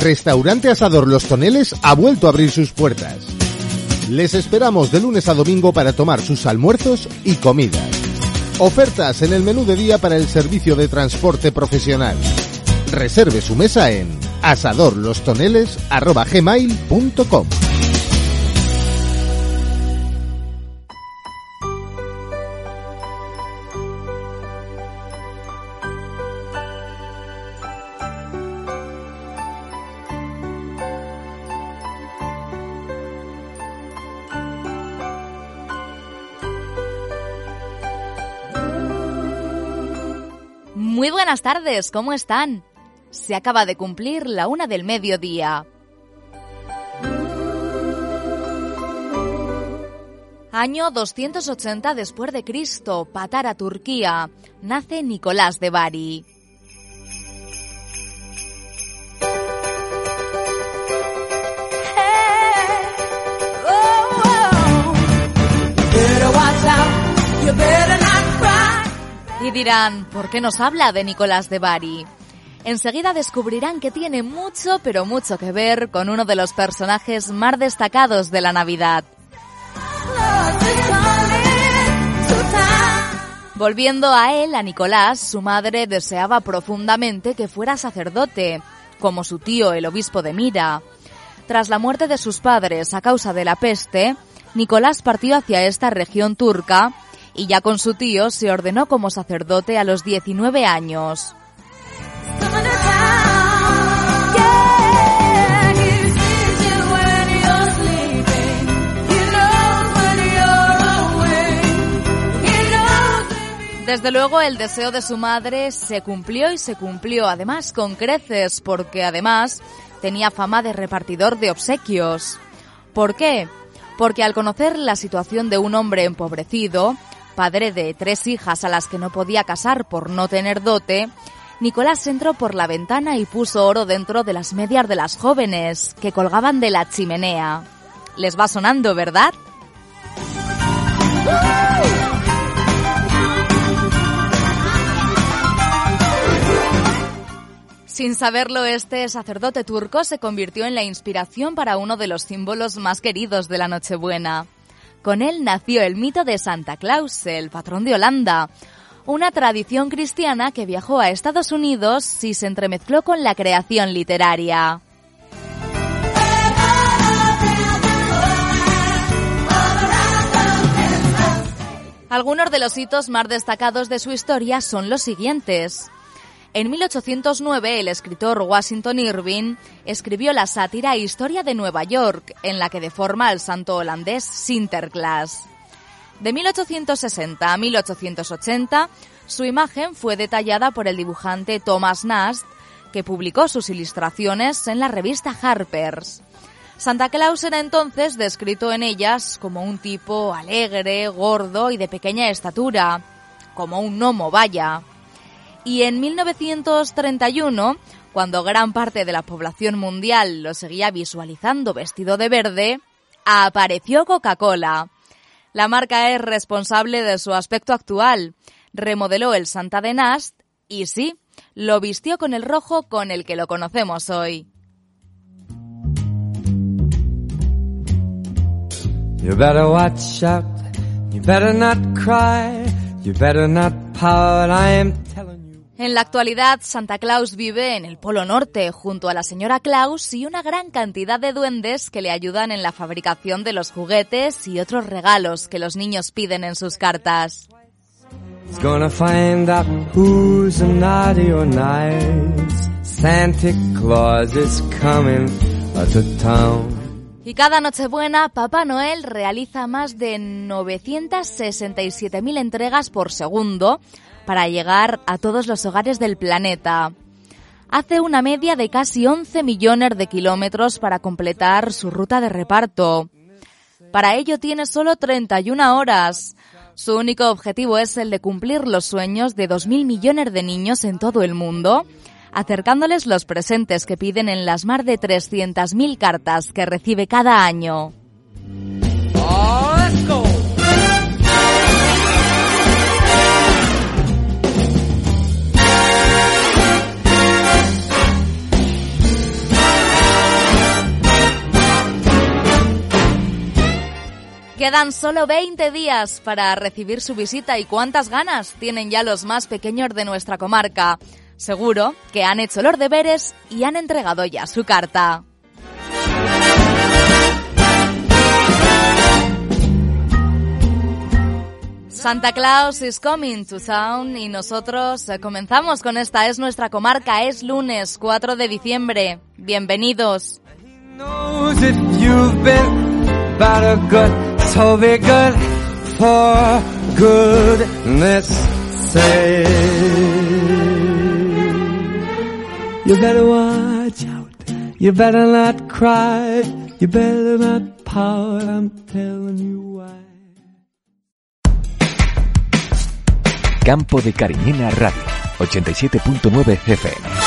Restaurante Asador Los Toneles ha vuelto a abrir sus puertas. Les esperamos de lunes a domingo para tomar sus almuerzos y comidas. Ofertas en el menú de día para el servicio de transporte profesional. Reserve su mesa en asadorlostoneles.gmail.com buenas tardes, ¿cómo están? Se acaba de cumplir la una del mediodía. Año 280 después de Cristo, Patara, Turquía. Nace Nicolás de Bari. Dirán, ¿por qué nos habla de Nicolás de Bari? Enseguida descubrirán que tiene mucho, pero mucho que ver con uno de los personajes más destacados de la Navidad. Volviendo a él, a Nicolás, su madre deseaba profundamente que fuera sacerdote, como su tío, el obispo de Mira. Tras la muerte de sus padres a causa de la peste, Nicolás partió hacia esta región turca y ya con su tío se ordenó como sacerdote a los 19 años. Desde luego el deseo de su madre se cumplió y se cumplió además con creces porque además tenía fama de repartidor de obsequios. ¿Por qué? Porque al conocer la situación de un hombre empobrecido, padre de tres hijas a las que no podía casar por no tener dote, Nicolás entró por la ventana y puso oro dentro de las medias de las jóvenes que colgaban de la chimenea. Les va sonando, ¿verdad? Sin saberlo, este sacerdote turco se convirtió en la inspiración para uno de los símbolos más queridos de la Nochebuena. Con él nació el mito de Santa Claus, el patrón de Holanda, una tradición cristiana que viajó a Estados Unidos y se entremezcló con la creación literaria. Algunos de los hitos más destacados de su historia son los siguientes. En 1809, el escritor Washington Irving escribió la sátira Historia de Nueva York, en la que deforma al santo holandés Sinterklaas. De 1860 a 1880, su imagen fue detallada por el dibujante Thomas Nast, que publicó sus ilustraciones en la revista Harper's. Santa Claus era entonces descrito en ellas como un tipo alegre, gordo y de pequeña estatura, como un gnomo vaya. Y en 1931, cuando gran parte de la población mundial lo seguía visualizando vestido de verde, apareció Coca-Cola. La marca es responsable de su aspecto actual. Remodeló el Santa de Nast y sí, lo vistió con el rojo con el que lo conocemos hoy. En la actualidad, Santa Claus vive en el Polo Norte, junto a la señora Claus y una gran cantidad de duendes que le ayudan en la fabricación de los juguetes y otros regalos que los niños piden en sus cartas. Y cada Nochebuena, Papá Noel realiza más de 967.000 entregas por segundo para llegar a todos los hogares del planeta. Hace una media de casi 11 millones de kilómetros para completar su ruta de reparto. Para ello tiene solo 31 horas. Su único objetivo es el de cumplir los sueños de 2.000 millones de niños en todo el mundo acercándoles los presentes que piden en las más de 300.000 cartas que recibe cada año. Quedan solo 20 días para recibir su visita y cuántas ganas tienen ya los más pequeños de nuestra comarca. Seguro que han hecho los deberes y han entregado ya su carta. Santa Claus is coming to town y nosotros eh, comenzamos con esta es nuestra comarca, es lunes 4 de diciembre. Bienvenidos. So be good for goodness sake. You better watch out, you better not cry, you better not pout, I'm telling you why. Campo de Cariñena Radio, 87.9 FM.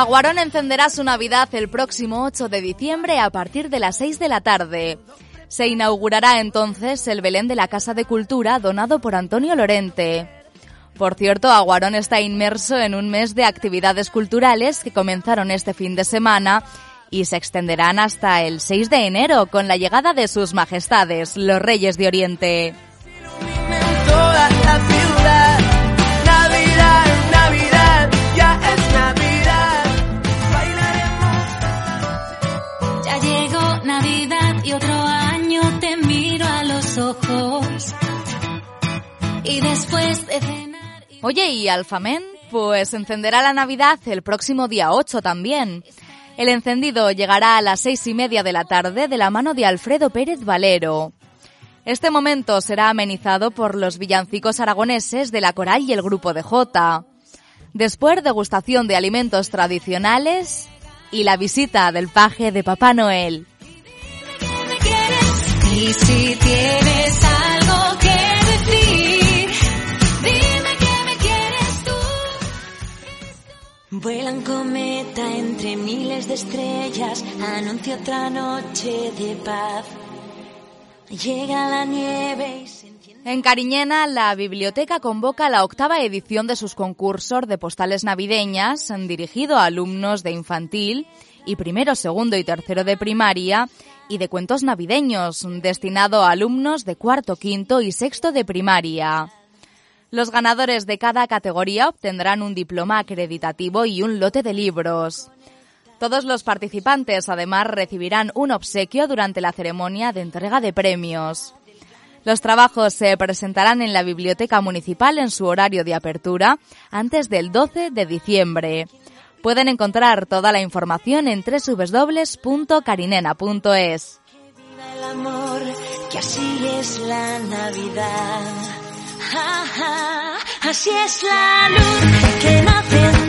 Aguarón encenderá su Navidad el próximo 8 de diciembre a partir de las 6 de la tarde. Se inaugurará entonces el Belén de la Casa de Cultura donado por Antonio Lorente. Por cierto, Aguarón está inmerso en un mes de actividades culturales que comenzaron este fin de semana y se extenderán hasta el 6 de enero con la llegada de sus majestades, los Reyes de Oriente. Y después de cenar... Oye, ¿y Alfamen? Pues encenderá la Navidad el próximo día 8 también. El encendido llegará a las seis y media de la tarde de la mano de Alfredo Pérez Valero. Este momento será amenizado por los villancicos aragoneses de la Coral y el Grupo de Jota. Después, degustación de alimentos tradicionales y la visita del paje de Papá Noel. Y si tienes algo que decir, dime que me quieres tú. Vuelan cometa entre miles de estrellas, anuncia otra noche de paz. Llega la nieve y se en Cariñena, la biblioteca convoca la octava edición de sus concursos de postales navideñas dirigido a alumnos de infantil y primero, segundo y tercero de primaria y de cuentos navideños, destinado a alumnos de cuarto, quinto y sexto de primaria. Los ganadores de cada categoría obtendrán un diploma acreditativo y un lote de libros. Todos los participantes además recibirán un obsequio durante la ceremonia de entrega de premios. Los trabajos se presentarán en la Biblioteca Municipal en su horario de apertura antes del 12 de diciembre. Pueden encontrar toda la información en www.carinena.es. el amor, que así es la Navidad. así es la luz que nace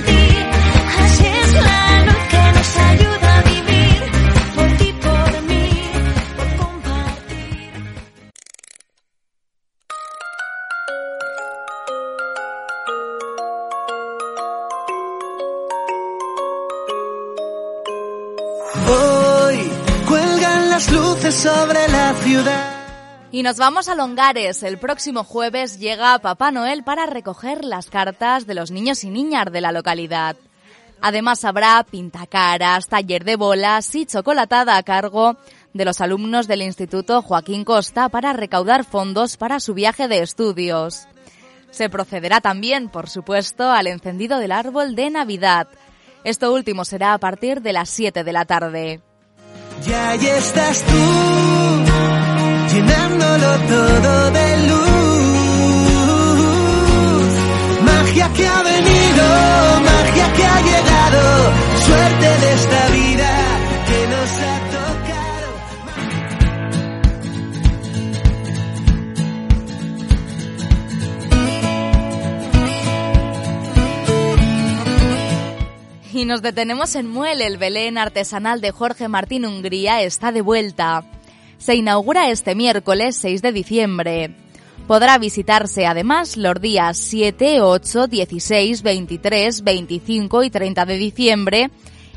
Y nos vamos a Longares. El próximo jueves llega Papá Noel para recoger las cartas de los niños y niñas de la localidad. Además habrá pintacaras, taller de bolas y chocolatada a cargo de los alumnos del Instituto Joaquín Costa para recaudar fondos para su viaje de estudios. Se procederá también, por supuesto, al encendido del árbol de Navidad. Esto último será a partir de las 7 de la tarde. Y ahí estás tú, llenándolo todo de luz. Magia que ha venido, magia que ha llegado, suerte de esta vida que nos ha Y nos detenemos en Muel, el Belén artesanal de Jorge Martín Hungría está de vuelta. Se inaugura este miércoles 6 de diciembre. Podrá visitarse además los días 7, 8, 16, 23, 25 y 30 de diciembre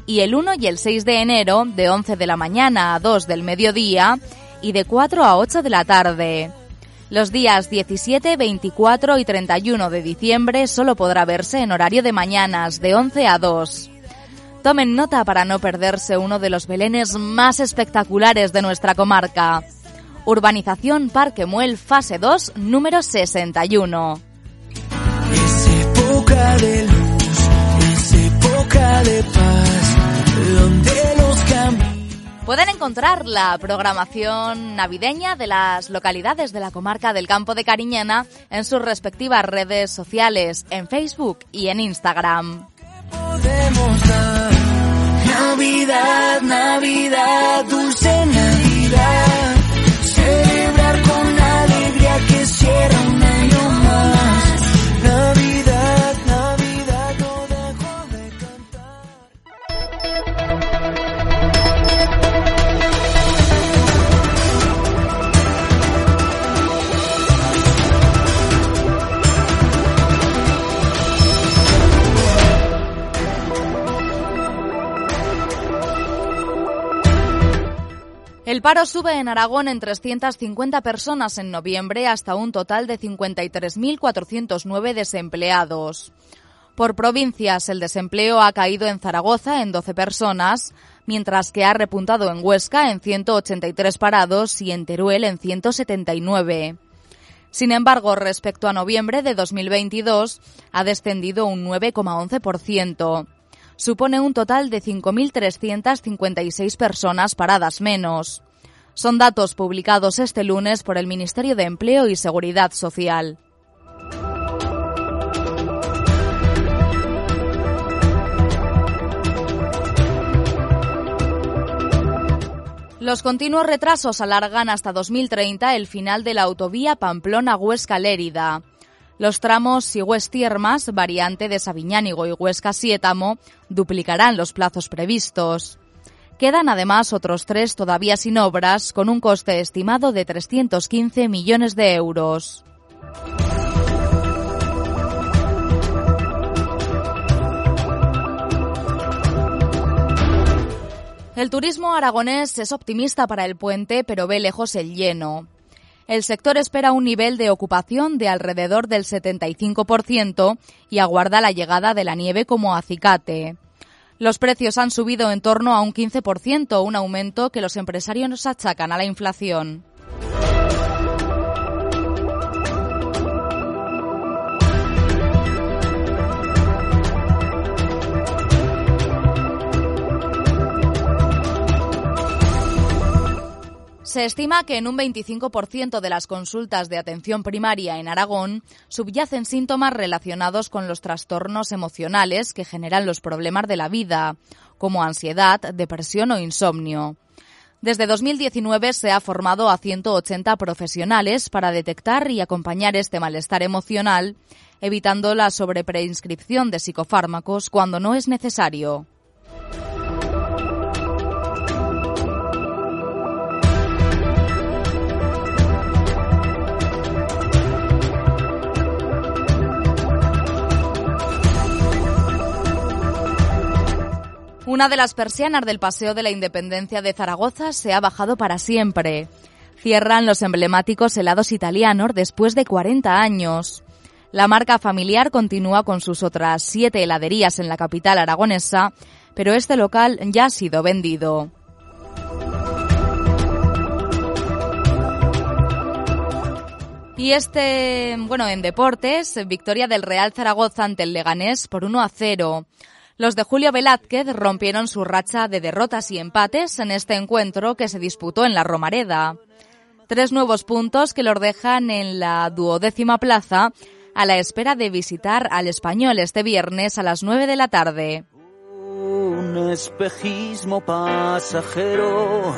y el 1 y el 6 de enero de 11 de la mañana a 2 del mediodía y de 4 a 8 de la tarde. Los días 17, 24 y 31 de diciembre solo podrá verse en horario de mañanas, de 11 a 2. Tomen nota para no perderse uno de los belenes más espectaculares de nuestra comarca. Urbanización Parque Muel, fase 2, número 61. Es época de luz, es época de paz, donde los caminos Pueden encontrar la programación navideña de las localidades de la comarca del Campo de Cariñena en sus respectivas redes sociales, en Facebook y en Instagram. podemos dar. Navidad, Navidad, dulce Navidad. Celebrar con alegría que cierra paro sube en Aragón en 350 personas en noviembre hasta un total de 53.409 desempleados. Por provincias, el desempleo ha caído en Zaragoza en 12 personas, mientras que ha repuntado en Huesca en 183 parados y en Teruel en 179. Sin embargo, respecto a noviembre de 2022, ha descendido un 9,11%. Supone un total de 5.356 personas paradas menos. Son datos publicados este lunes por el Ministerio de Empleo y Seguridad Social. Los continuos retrasos alargan hasta 2030 el final de la autovía Pamplona-Huesca-Lérida. Los tramos Sigües-Tiermas, variante de Sabiñánigo y Huesca-Siétamo, duplicarán los plazos previstos. Quedan además otros tres todavía sin obras, con un coste estimado de 315 millones de euros. El turismo aragonés es optimista para el puente, pero ve lejos el lleno. El sector espera un nivel de ocupación de alrededor del 75% y aguarda la llegada de la nieve como acicate. Los precios han subido en torno a un 15%, un aumento que los empresarios achacan a la inflación. Se estima que en un 25% de las consultas de atención primaria en Aragón subyacen síntomas relacionados con los trastornos emocionales que generan los problemas de la vida, como ansiedad, depresión o insomnio. Desde 2019 se ha formado a 180 profesionales para detectar y acompañar este malestar emocional, evitando la sobreprescripción de psicofármacos cuando no es necesario. Una de las persianas del Paseo de la Independencia de Zaragoza se ha bajado para siempre. Cierran los emblemáticos helados italianos después de 40 años. La marca familiar continúa con sus otras siete heladerías en la capital aragonesa, pero este local ya ha sido vendido. Y este, bueno, en deportes, victoria del Real Zaragoza ante el Leganés por 1 a 0. Los de Julio Velázquez rompieron su racha de derrotas y empates en este encuentro que se disputó en la Romareda. Tres nuevos puntos que los dejan en la duodécima plaza a la espera de visitar al español este viernes a las 9 de la tarde. Un espejismo pasajero,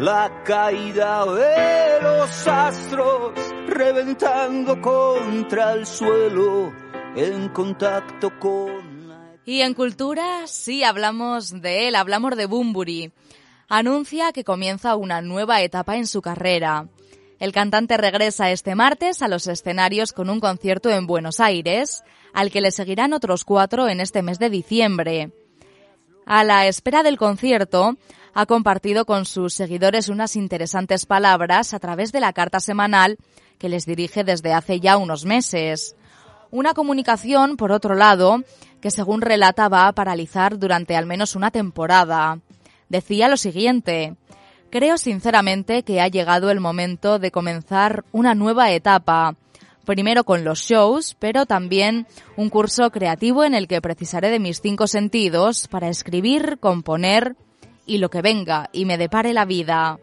la caída de los astros, reventando contra el suelo, en contacto con. Y en cultura, sí hablamos de él, hablamos de Bumburi. Anuncia que comienza una nueva etapa en su carrera. El cantante regresa este martes a los escenarios con un concierto en Buenos Aires, al que le seguirán otros cuatro en este mes de diciembre. A la espera del concierto, ha compartido con sus seguidores unas interesantes palabras a través de la carta semanal que les dirige desde hace ya unos meses. Una comunicación, por otro lado, que según relata va a paralizar durante al menos una temporada. Decía lo siguiente, creo sinceramente que ha llegado el momento de comenzar una nueva etapa, primero con los shows, pero también un curso creativo en el que precisaré de mis cinco sentidos para escribir, componer y lo que venga y me depare la vida.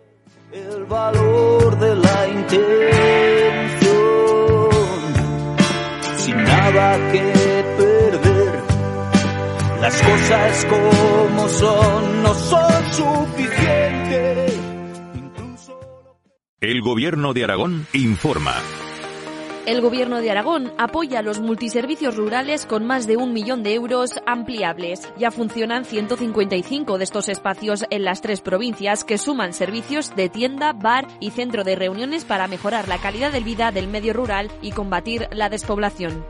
El valor de la nada que perder. Las cosas como son no son suficientes. Incluso... El gobierno de Aragón informa. El Gobierno de Aragón apoya los multiservicios rurales con más de un millón de euros ampliables. Ya funcionan 155 de estos espacios en las tres provincias que suman servicios de tienda, bar y centro de reuniones para mejorar la calidad de vida del medio rural y combatir la despoblación.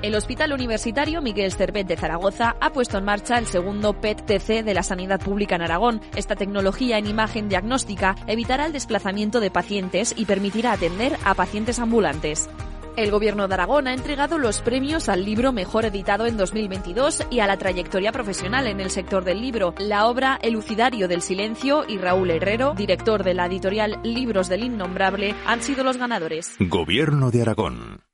El Hospital Universitario Miguel Cervet de Zaragoza ha puesto en marcha el segundo PET-TC de la sanidad pública en Aragón. Esta tecnología en imagen diagnóstica evitará el desplazamiento de pacientes y permitirá atender a pacientes ambulantes. El Gobierno de Aragón ha entregado los premios al libro mejor editado en 2022 y a la trayectoria profesional en el sector del libro. La obra Elucidario del Silencio y Raúl Herrero, director de la editorial Libros del Innombrable, han sido los ganadores. Gobierno de Aragón.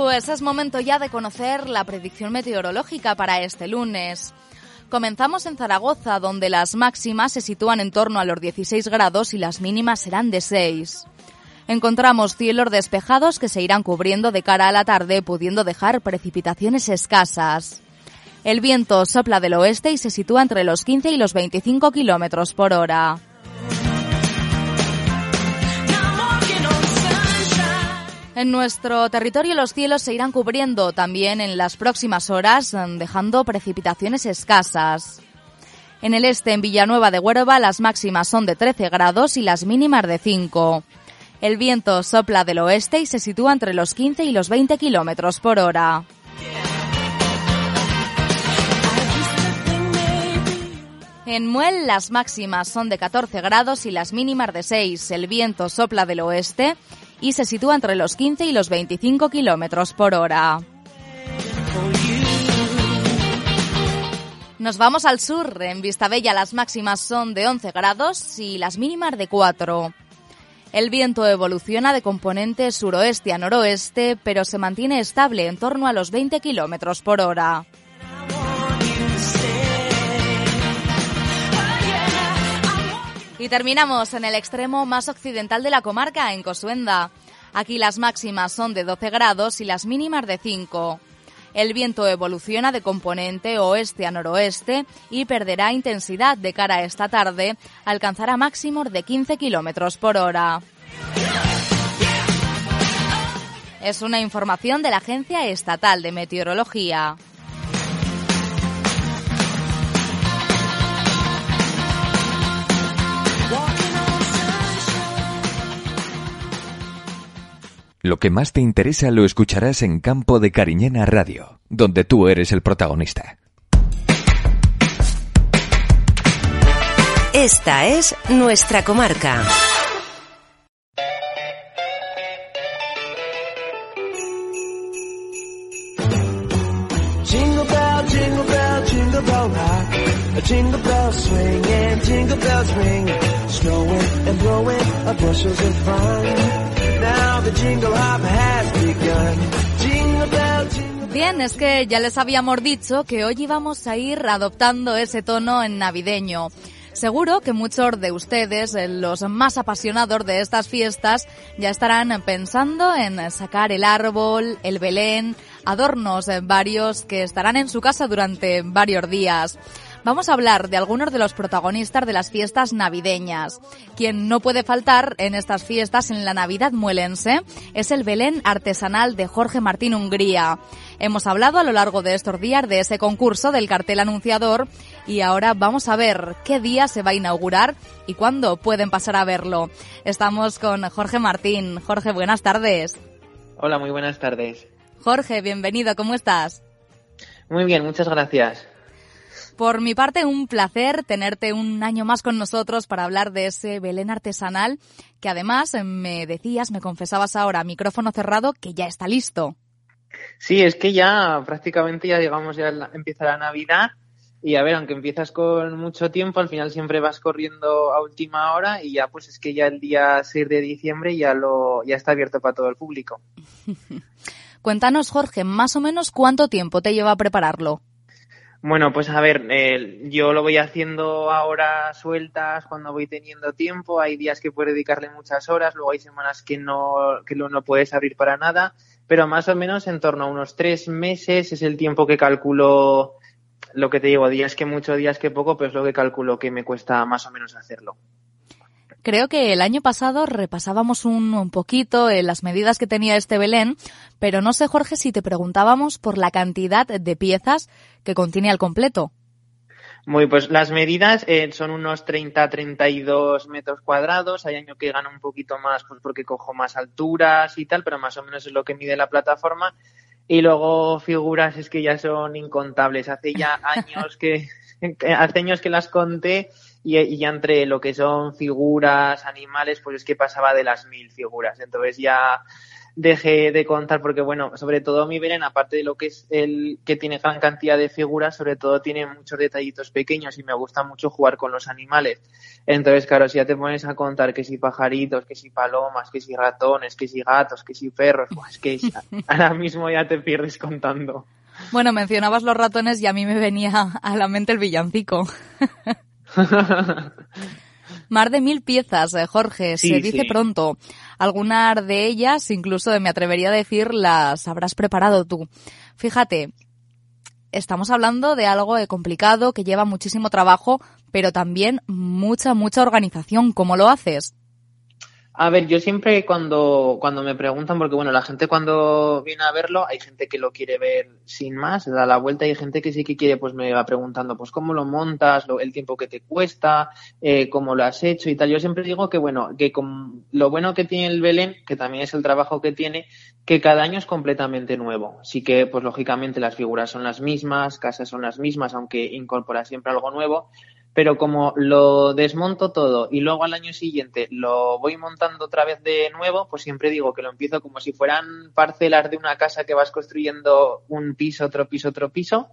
Pues es momento ya de conocer la predicción meteorológica para este lunes. Comenzamos en Zaragoza, donde las máximas se sitúan en torno a los 16 grados y las mínimas serán de 6. Encontramos cielos despejados que se irán cubriendo de cara a la tarde, pudiendo dejar precipitaciones escasas. El viento sopla del oeste y se sitúa entre los 15 y los 25 kilómetros por hora. En nuestro territorio los cielos se irán cubriendo también en las próximas horas, dejando precipitaciones escasas. En el este, en Villanueva de Huerva, las máximas son de 13 grados y las mínimas de 5. El viento sopla del oeste y se sitúa entre los 15 y los 20 kilómetros por hora. En Muel las máximas son de 14 grados y las mínimas de 6. El viento sopla del oeste y se sitúa entre los 15 y los 25 kilómetros por hora. Nos vamos al sur. En Vistabella las máximas son de 11 grados y las mínimas de 4. El viento evoluciona de componente suroeste a noroeste, pero se mantiene estable en torno a los 20 kilómetros por hora. Y terminamos en el extremo más occidental de la comarca, en Cosuenda. Aquí las máximas son de 12 grados y las mínimas de 5. El viento evoluciona de componente oeste a noroeste y perderá intensidad de cara a esta tarde, alcanzará máximos de 15 kilómetros por hora. Es una información de la Agencia Estatal de Meteorología. Lo que más te interesa lo escucharás en Campo de Cariñena Radio, donde tú eres el protagonista. Esta es nuestra comarca. Jingle bell, jingle bell, jingle bell rock. A jingle bell swing and jingle bells ring. Snowing and blowing up bushels of fun. Bien, es que ya les habíamos dicho que hoy íbamos a ir adoptando ese tono en navideño. Seguro que muchos de ustedes, eh, los más apasionados de estas fiestas, ya estarán pensando en sacar el árbol, el Belén, adornos eh, varios que estarán en su casa durante varios días. Vamos a hablar de algunos de los protagonistas de las fiestas navideñas. Quien no puede faltar en estas fiestas en la Navidad muelense es el Belén artesanal de Jorge Martín Hungría. Hemos hablado a lo largo de estos días de ese concurso del cartel anunciador y ahora vamos a ver qué día se va a inaugurar y cuándo pueden pasar a verlo. Estamos con Jorge Martín. Jorge, buenas tardes. Hola, muy buenas tardes. Jorge, bienvenido, ¿cómo estás? Muy bien, muchas gracias. Por mi parte, un placer tenerte un año más con nosotros para hablar de ese Belén artesanal que además me decías, me confesabas ahora, micrófono cerrado, que ya está listo. Sí, es que ya prácticamente ya digamos ya empieza la Navidad y a ver, aunque empiezas con mucho tiempo, al final siempre vas corriendo a última hora y ya pues es que ya el día 6 de diciembre ya lo ya está abierto para todo el público. Cuéntanos, Jorge, más o menos cuánto tiempo te lleva a prepararlo. Bueno, pues a ver, eh, yo lo voy haciendo ahora sueltas cuando voy teniendo tiempo. Hay días que puedo dedicarle muchas horas, luego hay semanas que no, que no puedes abrir para nada, pero más o menos en torno a unos tres meses es el tiempo que calculo, lo que te digo, días que mucho, días que poco, pero es lo que calculo que me cuesta más o menos hacerlo. Creo que el año pasado repasábamos un, poquito en las medidas que tenía este Belén, pero no sé, Jorge, si te preguntábamos por la cantidad de piezas que contiene al completo. Muy, pues las medidas eh, son unos 30-32 metros cuadrados. Hay año que gana un poquito más pues porque cojo más alturas y tal, pero más o menos es lo que mide la plataforma. Y luego figuras es que ya son incontables. Hace ya años que, hace años que las conté y, y, ya entre lo que son figuras, animales, pues es que pasaba de las mil figuras. Entonces ya dejé de contar porque, bueno, sobre todo mi Belén, aparte de lo que es el que tiene gran cantidad de figuras, sobre todo tiene muchos detallitos pequeños y me gusta mucho jugar con los animales. Entonces, claro, si ya te pones a contar que si pajaritos, que si palomas, que si ratones, que si gatos, que si perros, pues que ahora mismo ya te pierdes contando. Bueno, mencionabas los ratones y a mí me venía a la mente el villancico. Más de mil piezas, eh, Jorge, Sí, se dice sí. pronto. Algunas de ellas, incluso me atrevería a decir, las habrás preparado tú. Fíjate, estamos hablando de algo complicado que lleva muchísimo trabajo, pero también mucha, mucha organización. ¿Cómo lo haces? A ver, yo siempre cuando, cuando me preguntan, porque bueno, la gente cuando viene a verlo, hay gente que lo quiere ver sin más, da la vuelta y hay gente que sí que quiere, pues me va preguntando, pues cómo lo montas, lo- el tiempo que te cuesta, eh, cómo lo has hecho y tal. Yo siempre digo que bueno, que con lo bueno que tiene el Belén, que también es el trabajo que tiene, que cada año es completamente nuevo. Sí que, pues lógicamente las figuras son las mismas, casas son las mismas, aunque incorpora siempre algo nuevo pero como lo desmonto todo y luego al año siguiente lo voy montando otra vez de nuevo, pues siempre digo que lo empiezo como si fueran parcelas de una casa que vas construyendo un piso, otro piso, otro piso,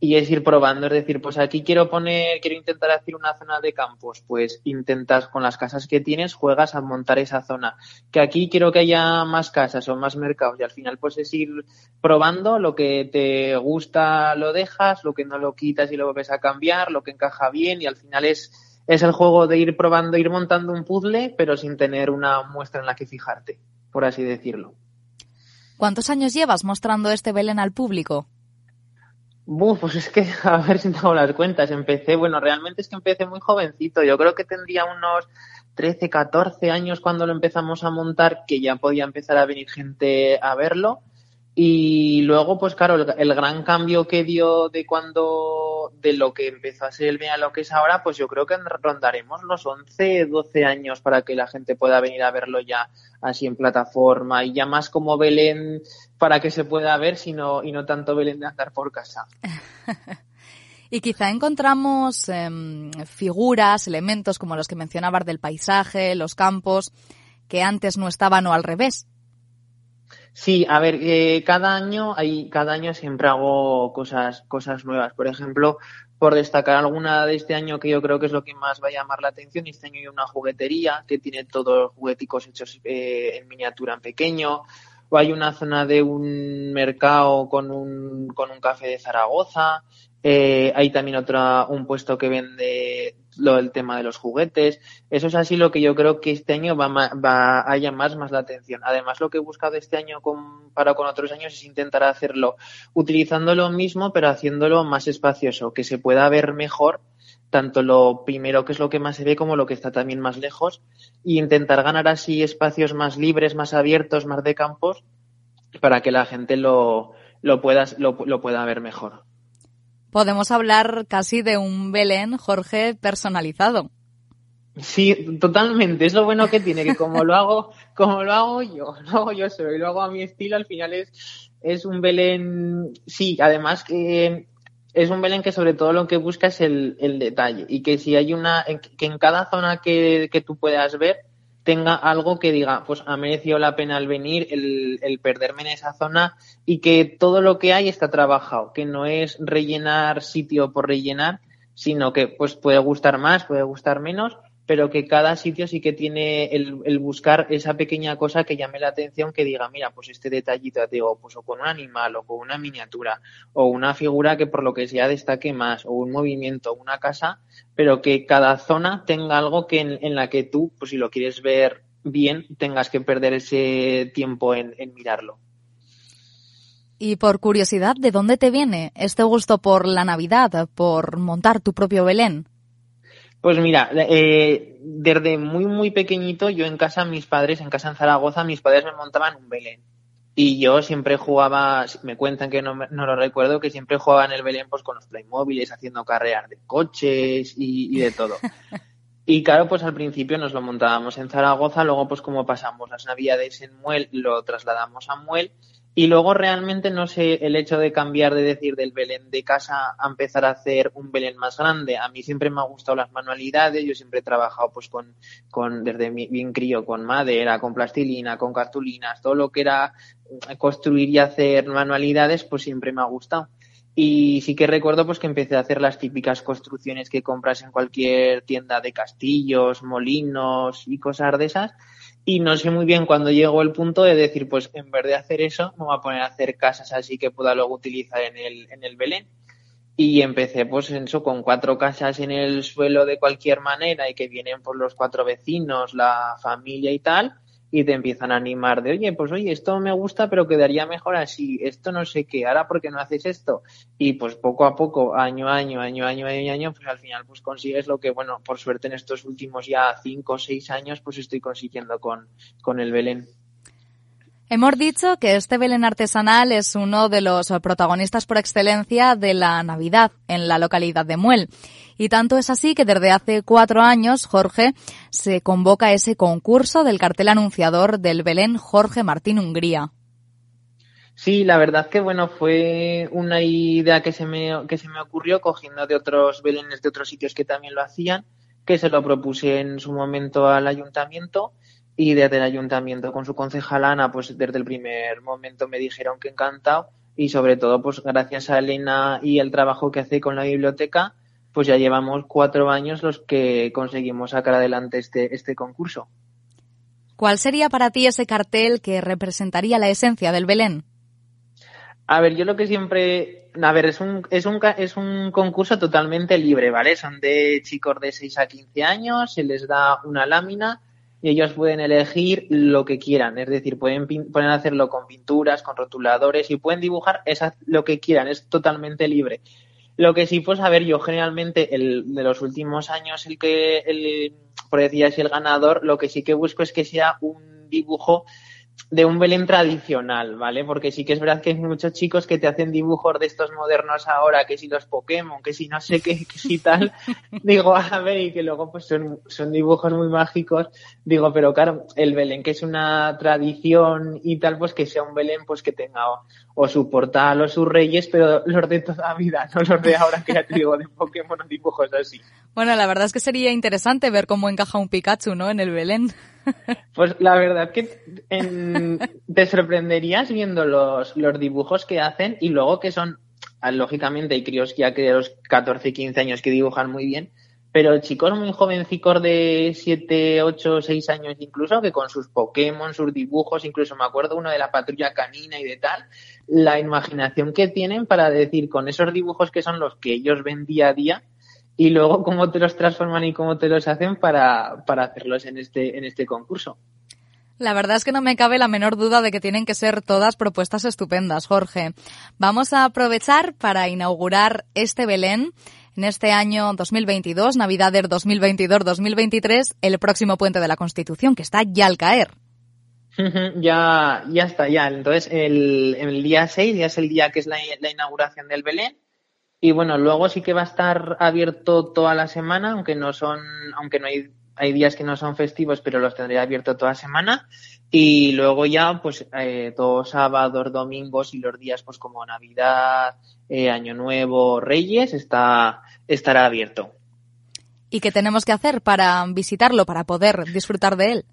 y es ir probando, es decir, pues aquí quiero poner, quiero intentar hacer una zona de campos, pues intentas con las casas que tienes, juegas a montar esa zona. Que aquí quiero que haya más casas o más mercados y al final pues es ir probando lo que te gusta lo dejas, lo que no lo quitas y lo vuelves a cambiar, lo que encaja bien y al final es, es el juego de ir probando, ir montando un puzzle pero sin tener una muestra en la que fijarte, por así decirlo. ¿Cuántos años llevas mostrando este Belén al público? Buf, pues es que a ver si hago las cuentas. Empecé, bueno, realmente es que empecé muy jovencito. Yo creo que tendría unos 13, 14 años cuando lo empezamos a montar, que ya podía empezar a venir gente a verlo. Y luego, pues claro, el, gran cambio que dio de cuando, de lo que empezó a ser el bien a lo que es ahora, pues yo creo que rondaremos los 11, 12 años para que la gente pueda venir a verlo ya así en plataforma y ya más como Belén para que se pueda ver, sino, y no tanto Belén de andar por casa. Y quizá encontramos em, figuras, elementos como los que mencionabas del paisaje, los campos, que antes no estaban o al revés. Sí, a ver, eh, cada año hay, cada año siempre hago cosas, cosas nuevas. Por ejemplo, por destacar alguna de este año que yo creo que es lo que más va a llamar la atención, este año hay una juguetería que tiene todos los jugueticos hechos eh, en miniatura en pequeño. o hay una zona de un mercado con un, con un café de Zaragoza, eh, hay también otra, un puesto que vende lo del tema de los juguetes. Eso es así lo que yo creo que este año va, va a llamar más la atención. Además, lo que he buscado este año comparado con otros años es intentar hacerlo utilizando lo mismo, pero haciéndolo más espacioso, que se pueda ver mejor tanto lo primero que es lo que más se ve como lo que está también más lejos y intentar ganar así espacios más libres, más abiertos, más de campos para que la gente lo, lo pueda, lo pueda ver mejor. Podemos hablar casi de un Belén, Jorge, personalizado. Sí, totalmente. Es lo bueno que tiene, que como lo hago, como lo hago yo, lo hago yo solo y lo hago a mi estilo, al final es, es un Belén, sí, además que es un Belén que sobre todo lo que busca es el, el detalle y que si hay una, que en cada zona que, que tú puedas ver tenga algo que diga, pues ha merecido la pena el venir, el, el perderme en esa zona y que todo lo que hay está trabajado, que no es rellenar sitio por rellenar, sino que pues puede gustar más, puede gustar menos, pero que cada sitio sí que tiene el, buscar esa pequeña cosa que llame la atención, que diga, mira, pues este detallito, digo, pues o con un animal, o con una miniatura, o una figura que por lo que sea destaque más, o un movimiento, una casa, pero que cada zona tenga algo que en, en la que tú, pues si lo quieres ver bien, tengas que perder ese tiempo en mirarlo. Y por curiosidad, ¿de dónde te viene este gusto por la Navidad, por montar tu propio Belén? Pues mira, eh, desde muy, muy pequeñito, yo en casa, mis padres, en casa en Zaragoza, mis padres me montaban un Belén. Y yo siempre jugaba, me cuentan que no, me- no lo recuerdo, que siempre jugaba en el Belén pues con los Playmobiles, haciendo carreras de coches y, y de todo. Y claro, pues al principio nos lo montábamos en Zaragoza, luego pues como pasamos las navidades en Muel, lo trasladamos a Muel y luego realmente no sé el hecho de cambiar de decir del Belén de casa a empezar a hacer un Belén más grande. A mí siempre me ha gustado las manualidades, yo siempre he trabajado pues con, con desde bien crío con madera, con plastilina, con cartulinas, todo lo que era construir y hacer manualidades pues siempre me ha gustado. Y sí que recuerdo pues que empecé a hacer las típicas construcciones que compras en cualquier tienda de castillos, molinos y cosas de esas. Y no sé muy bien cuándo llegó el punto de decir, pues en vez de hacer eso, me voy a poner a hacer casas así que pueda luego utilizar en el, en el Belén. Y empecé pues eso con cuatro casas en el suelo de cualquier manera y que vienen por los cuatro vecinos, la familia y tal, y te empiezan a animar de, oye, pues oye, esto me gusta, pero quedaría mejor así, esto no sé qué, ahora por qué no haces esto. Y pues poco a poco, año año, año año, año año, pues al final pues consigues lo que, bueno, por suerte en estos últimos ya cinco o seis años, pues estoy consiguiendo con, con el Belén. Hemos dicho que este Belén artesanal es uno de los protagonistas por excelencia de la Navidad en la localidad de Muel. Y tanto es así que desde hace cuatro años, Jorge, se convoca ese concurso del cartel anunciador del Belén Jorge Martín Hungría. Sí, la verdad que bueno, fue una idea que se me, que se me ocurrió cogiendo de otros belenes de otros sitios que también lo hacían, que se lo propuse en su momento al ayuntamiento y desde el ayuntamiento con su concejala Ana, pues desde el primer momento me dijeron que encantado y sobre todo pues gracias a Elena y el trabajo que hace con la biblioteca, pues ya llevamos cuatro años los que conseguimos sacar adelante este, este concurso. ¿Cuál sería para ti ese cartel que representaría la esencia del Belén? A ver, yo lo que siempre, a ver, es un, es un, es un concurso totalmente libre, ¿vale? Son de chicos de 6 a 15 años, se les da una lámina y ellos pueden elegir lo que quieran, es decir, pueden, pueden hacerlo con pinturas, con rotuladores y pueden dibujar esa, lo que quieran, es totalmente libre. Lo que sí, pues a ver, yo generalmente el de los últimos años, el que, el, por decir así, el ganador, lo que sí que busco es que sea un dibujo de un Belén tradicional, ¿vale? Porque sí que es verdad que hay muchos chicos que te hacen dibujos de estos modernos ahora, que si los Pokémon, que si no sé qué, que si tal. digo, a ver, y que luego pues son, son dibujos muy mágicos. Digo, pero claro, el Belén, que es una tradición y tal, pues que sea un Belén pues que tenga o, o su portal o sus reyes, pero los de toda la vida, no los de ahora que ya te digo de Pokémon o dibujos así. Bueno, la verdad es que sería interesante ver cómo encaja un Pikachu, ¿no? En el Belén. Pues la verdad que te sorprenderías viendo los, los dibujos que hacen y luego que son, ah, lógicamente hay críos ya que de los 14, 15 años que dibujan muy bien, pero chicos muy jovencicos de 7, 8, 6 años incluso, que con sus Pokémon, sus dibujos, incluso me acuerdo uno de la patrulla canina y de tal, la imaginación que tienen para decir con esos dibujos que son los que ellos ven día a día y luego cómo te los transforman y cómo te los hacen para, para hacerlos en este, en este concurso. La verdad es que no me cabe la menor duda de que tienen que ser todas propuestas estupendas, Jorge. Vamos a aprovechar para inaugurar este Belén en este año 2022, Navidades 2022-2023, el próximo puente de la Constitución, que está ya al caer. ya, ya está, ya. Entonces, el, el día 6 ya es el día que es la, la, inauguración del Belén. Y bueno, luego sí que va a estar abierto toda la semana, aunque no son, aunque no hay, hay días que no son festivos, pero los tendría abierto toda semana. Y luego ya, pues, eh, todos sábados, domingos y los días, pues, como Navidad, eh, Año Nuevo, Reyes, está, estará abierto. ¿Y qué tenemos que hacer para visitarlo, para poder disfrutar de él?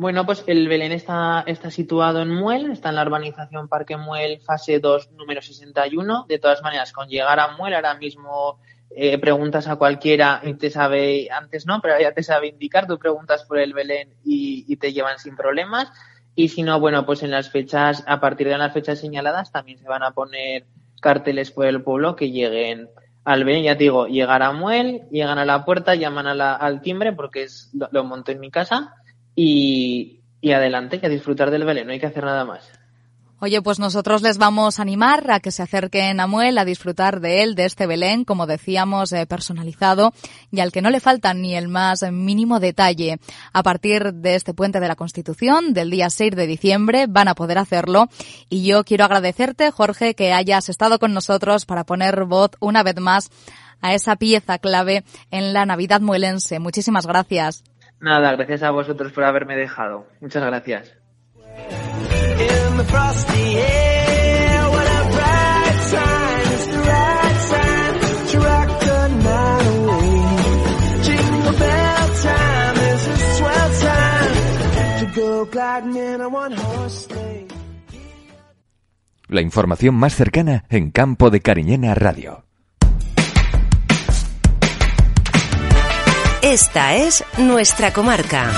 Bueno, pues el Belén está, está situado en Muel, está en la urbanización Parque Muel, fase 2, número 61. De todas maneras, con llegar a Muel, ahora mismo eh, preguntas a cualquiera y te sabe, antes no, pero ya te sabe indicar, tú preguntas por el Belén y, y te llevan sin problemas. Y si no, bueno, pues en las fechas, a partir de las fechas señaladas, también se van a poner carteles por el pueblo que lleguen al Belén, ya te digo, llegar a Muel, llegan a la puerta, llaman a la, al timbre porque es, lo, lo monto en mi casa y, y adelante, que a disfrutar del Belén, no hay que hacer nada más. Oye, pues nosotros les vamos a animar a que se acerquen a Muel a disfrutar de él, de este Belén, como decíamos, eh, personalizado y al que no le falta ni el más mínimo detalle. A partir de este puente de la Constitución, del día 6 de diciembre, van a poder hacerlo. Y yo quiero agradecerte, Jorge, que hayas estado con nosotros para poner voz una vez más a esa pieza clave en la Navidad muelense. Muchísimas gracias. Nada, gracias a vosotros por haberme dejado. Muchas gracias. La información más cercana en Campo de Cariñena Radio. Esta es nuestra comarca.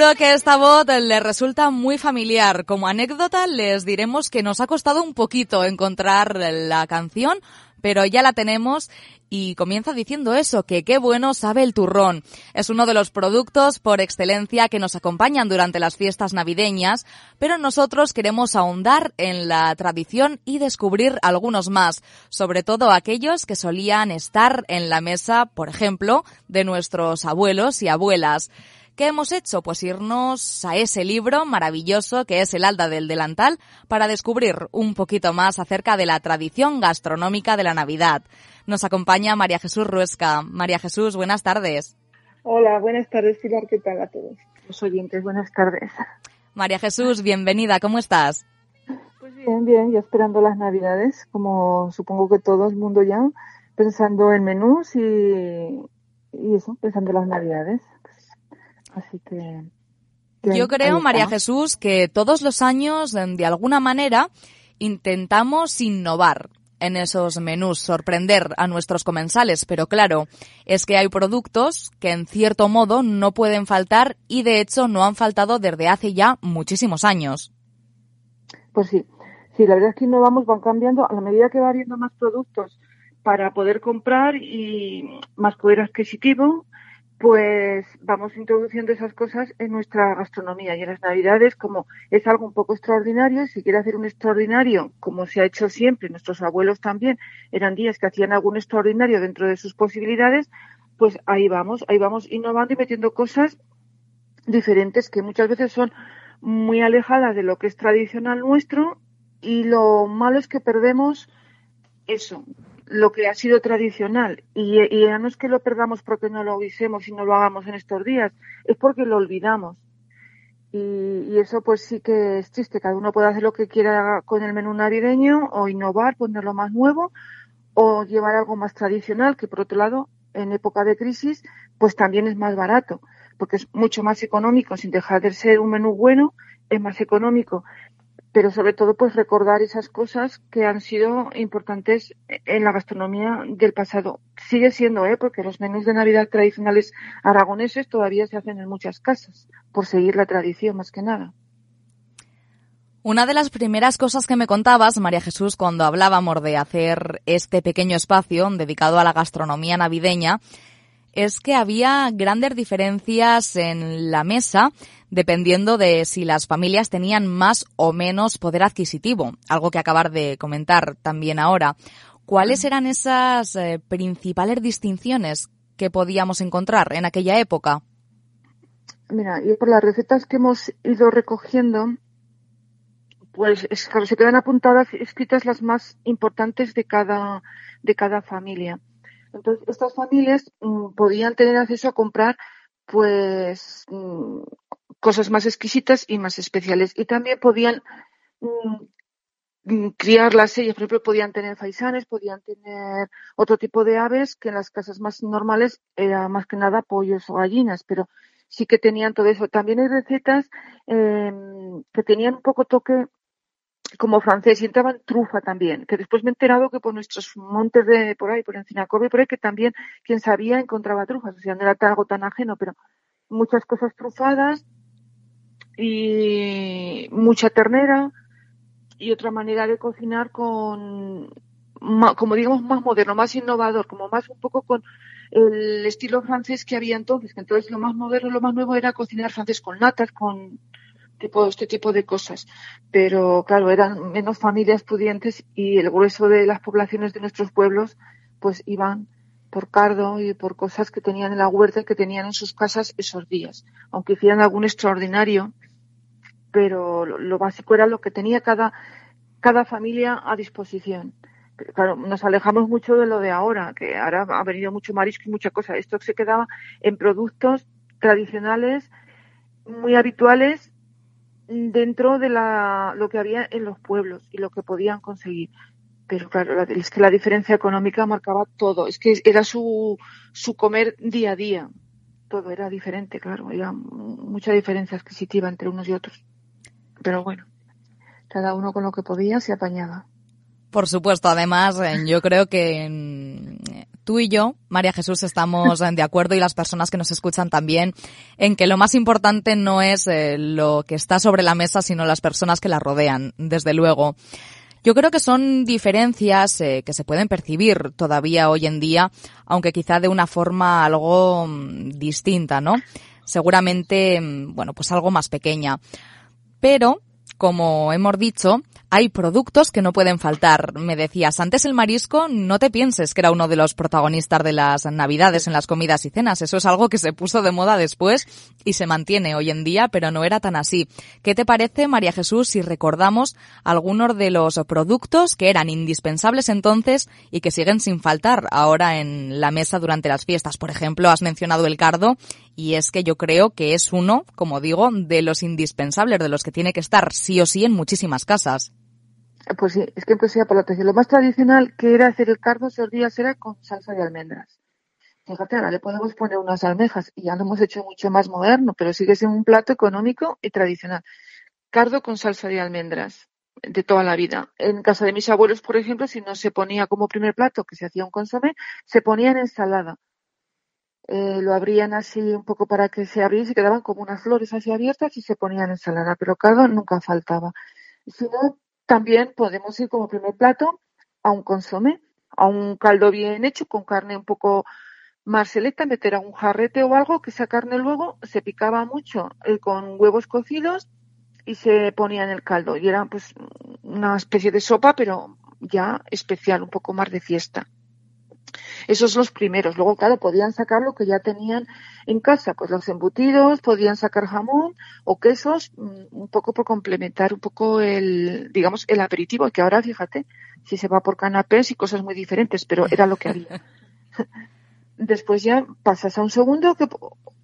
Seguro que esta voz le resulta muy familiar. Como anécdota les diremos que nos ha costado un poquito encontrar la canción, pero ya la tenemos y comienza diciendo eso, que qué bueno sabe el turrón. Es uno de los productos por excelencia que nos acompañan durante las fiestas navideñas, pero nosotros queremos ahondar en la tradición y descubrir algunos más, sobre todo aquellos que solían estar en la mesa, por ejemplo, de nuestros abuelos y abuelas. ¿Qué hemos hecho? Pues irnos a ese libro maravilloso que es El Alda del Delantal para descubrir un poquito más acerca de la tradición gastronómica de la Navidad. Nos acompaña María Jesús Ruesca. María Jesús, buenas tardes. Hola, buenas tardes, Pilar. ¿Qué tal a todos los oyentes? Buenas tardes. María Jesús, bienvenida. ¿Cómo estás? Pues bien, bien, ya esperando las Navidades, como supongo que todo el mundo ya, pensando en menús y, y eso, pensando en las Navidades. Así que. Yo creo, María. Jesús, que todos los años, de de alguna manera, intentamos innovar en esos menús, sorprender a nuestros comensales, pero claro, es que hay productos que en cierto modo no pueden faltar y de hecho no han faltado desde hace ya muchísimos años. Pues sí, sí, la verdad es que innovamos, van cambiando a la medida que va habiendo más productos para poder comprar y más poder adquisitivo, pues vamos introduciendo esas cosas en nuestra gastronomía y en las navidades como es algo un poco extraordinario, si quiere hacer un extraordinario, como se ha hecho siempre, nuestros abuelos también eran días que hacían algún extraordinario dentro de sus posibilidades, pues ahí vamos, ahí vamos innovando y metiendo cosas diferentes que muchas veces son muy alejadas de lo que es tradicional nuestro y lo malo es que perdemos eso, lo que ha sido tradicional. Y, y no es que lo perdamos porque no lo avisemos y no lo hagamos en estos días, es porque lo olvidamos. Y, y eso pues sí que es triste. Cada uno puede hacer lo que quiera con el menú navideño o innovar, ponerlo más nuevo o llevar algo más tradicional, que por otro lado, en época de crisis, pues también es más barato, porque es mucho más económico, sin dejar de ser un menú bueno, es más económico pero sobre todo pues recordar esas cosas que han sido importantes en la gastronomía del pasado. Sigue siendo, ¿eh? porque los menús de Navidad tradicionales aragoneses todavía se hacen en muchas casas, por seguir la tradición más que nada. Una de las primeras cosas que me contabas, María Jesús, cuando hablábamos de hacer este pequeño espacio dedicado a la gastronomía navideña, es que había grandes diferencias en la mesa dependiendo de si las familias tenían más o menos poder adquisitivo, algo que acabar de comentar también ahora. ¿Cuáles eran esas eh, principales distinciones que podíamos encontrar en aquella época? Mira, y por las recetas que hemos ido recogiendo, pues es, claro, se quedan apuntadas, escritas las más importantes de cada, de cada familia. Entonces, estas familias mm, podían tener acceso a comprar pues mm, cosas más exquisitas y más especiales. Y también podían mm, criar las ellas, por ejemplo, podían tener faisanes, podían tener otro tipo de aves que en las casas más normales era más que nada pollos o gallinas, pero sí que tenían todo eso. También hay recetas eh, que tenían un poco toque como francés y entraban trufa también, que después me he enterado que por nuestros montes de por ahí, por Encinacorbe, por ahí, que también quien sabía encontraba trufas, o sea, no era algo tan ajeno, pero muchas cosas trufadas y mucha ternera y otra manera de cocinar con, como digamos, más moderno, más innovador, como más un poco con el estilo francés que había entonces, que entonces lo más moderno, lo más nuevo era cocinar francés con natas, con tipo, este tipo de cosas. Pero claro, eran menos familias pudientes y el grueso de las poblaciones de nuestros pueblos pues iban por cardo y por cosas que tenían en la huerta que tenían en sus casas esos días. Aunque hicieran algún extraordinario, pero lo, básico era lo que tenía cada, cada familia a disposición. claro, nos alejamos mucho de lo de ahora, que ahora ha venido mucho marisco y mucha cosa. Esto se quedaba en productos tradicionales muy habituales dentro de la, lo que había en los pueblos y lo que podían conseguir. Pero claro, es que la diferencia económica marcaba todo. Es que era su, su comer día a día. Todo era diferente, claro. Había mucha diferencia adquisitiva entre unos y otros. Pero bueno, cada uno con lo que podía se apañaba. Por supuesto, además, eh, yo creo que mm, tú y yo, María Jesús, estamos de acuerdo y las personas que nos escuchan también en que lo más importante no es eh, lo que está sobre la mesa, sino las personas que la rodean, desde luego. Yo creo que son diferencias eh, que se pueden percibir todavía hoy en día, aunque quizá de una forma algo mm, distinta, ¿no? Seguramente, mm, bueno, pues algo más pequeña. Pero, como hemos dicho, hay productos que no pueden faltar. Me decías, antes el marisco, no te pienses que era uno de los protagonistas de las navidades en las comidas y cenas. Eso es algo que se puso de moda después y se mantiene hoy en día, pero no era tan así. ¿Qué te parece, María Jesús, si recordamos algunos de los productos que eran indispensables entonces y que siguen sin faltar ahora en la mesa durante las fiestas? Por ejemplo, has mencionado el cardo y es que yo creo que es uno, como digo, de los indispensables, de los que tiene que estar sí o sí en muchísimas casas. Pues sí, es que empecé por la. Lo más tradicional que era hacer el cardo esos días era con salsa de almendras. Fíjate, ahora le podemos poner unas almejas y ya lo hemos hecho mucho más moderno, pero sigue siendo un plato económico y tradicional. Cardo con salsa de almendras de toda la vida. En casa de mis abuelos, por ejemplo, si no se ponía como primer plato, que se hacía un consomé, se ponía en ensalada. Eh, lo abrían así un poco para que se abriese, quedaban como unas flores así abiertas y se ponían en ensalada, pero cardo nunca faltaba. Si no, también podemos ir como primer plato a un consomé, a un caldo bien hecho con carne un poco más selecta, meter a un jarrete o algo, que esa carne luego se picaba mucho eh, con huevos cocidos y se ponía en el caldo. Y era pues una especie de sopa, pero ya especial, un poco más de fiesta. Esos los primeros. Luego, claro, podían sacar lo que ya tenían en casa, pues los embutidos, podían sacar jamón o quesos, mm, un poco por complementar un poco el, digamos, el aperitivo, que ahora, fíjate, si se va por canapés y cosas muy diferentes, pero era lo que había. Después ya pasas a un segundo que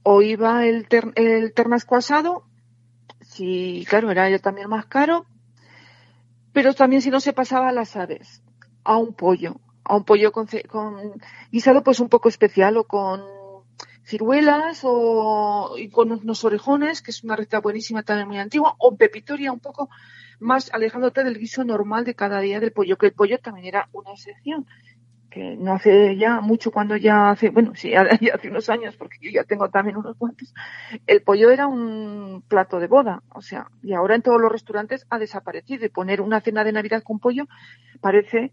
o iba el, el ternasco asado, Si, claro, era yo también más caro, pero también si no se pasaba a las aves, a un pollo, a un pollo con, con guisado pues un poco especial o con ciruelas o y con unos orejones, que es una receta buenísima también muy antigua, o pepitoria un poco más alejándote del guiso normal de cada día del pollo, que el pollo también era una excepción que no hace ya mucho cuando ya hace, bueno, sí, hace unos años, porque yo ya tengo también unos cuantos, el pollo era un plato de boda, o sea, y ahora en todos los restaurantes ha desaparecido y poner una cena de Navidad con pollo parece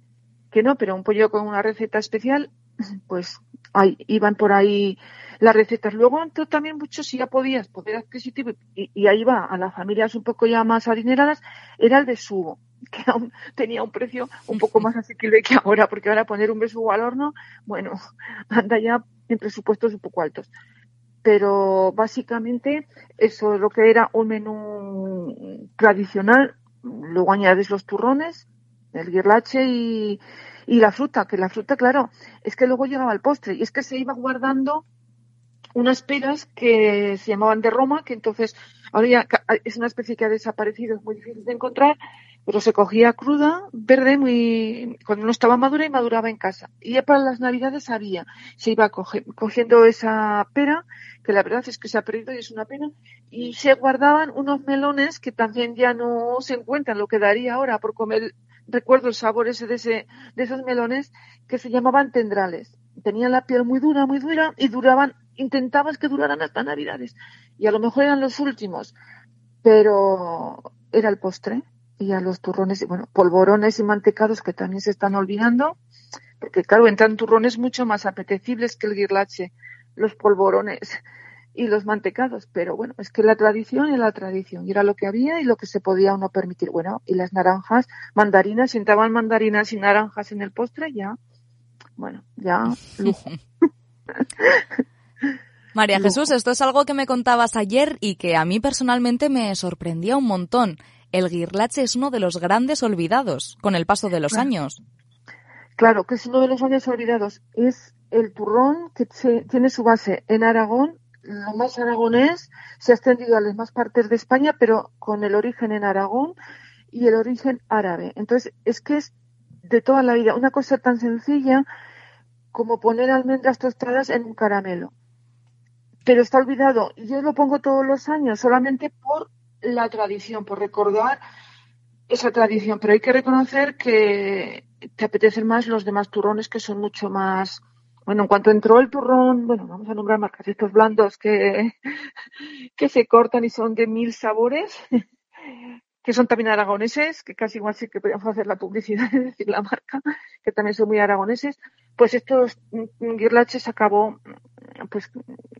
que no, pero un pollo con una receta especial, pues ahí, iban por ahí las recetas. Luego entró también mucho, si ya podías, poder adquisitivo, y, y ahí va a las familias un poco ya más adineradas, era el besugo, que tenía un precio un poco más asequible que ahora, porque ahora poner un besugo al horno, bueno, anda ya en presupuestos un poco altos. Pero básicamente eso es lo que era un menú tradicional. Luego añades los turrones, el guirlache y, la fruta, que la fruta, claro, es que luego llegaba el postre y es que se iba guardando unas peras que se llamaban de Roma, que entonces ahora ya es una especie que ha desaparecido, es muy difícil de encontrar, pero se cogía cruda, verde, muy cuando no estaba madura y maduraba en casa. Y ya para las navidades había, se iba cogiendo esa pera, que la verdad es que se ha perdido y es una pena, y se guardaban unos melones que también ya no se encuentran, lo que daría ahora por comer, recuerdo el sabor ese de, ese, de esos melones, que se llamaban tendrales. Tenían la piel muy dura, muy dura, y duraban, intentabas que duraran hasta navidades. Y a lo mejor eran los últimos, pero era el postre y a los turrones, y bueno, polvorones y mantecados que también se están olvidando, porque claro, entran turrones mucho más apetecibles que el guirlache, los polvorones y los mantecados, pero bueno, es que la tradición es la tradición, y era lo que había y lo que se podía o no permitir. Bueno, y las naranjas, mandarinas, si entraban mandarinas y naranjas en el postre, ya, bueno, ya, lujo. María Lujo. Jesús, esto es algo que me contabas ayer y que a mí personalmente me sorprendía un montón. El guirlache es uno de los grandes olvidados con el paso de los Claro. años. Claro, que es uno de los años olvidados. Es el turrón que tiene su base en Aragón, lo más aragonés, se ha extendido a las más partes de España, pero con el origen en Aragón y el origen árabe. Entonces, es que es de toda la vida una cosa tan sencilla como poner almendras tostadas en un caramelo. Pero está olvidado. Yo lo pongo todos los años solamente por la tradición, por recordar esa tradición, pero hay que reconocer que te apetecen más los demás turrones que son mucho más. Bueno, en cuanto entró el turrón, bueno, vamos a nombrar marcas, estos blandos que, que se cortan y son de mil sabores, que son también aragoneses, que casi igual sí que podríamos hacer la publicidad y decir la marca, que también son muy aragoneses, pues estos guirlaches acabó pues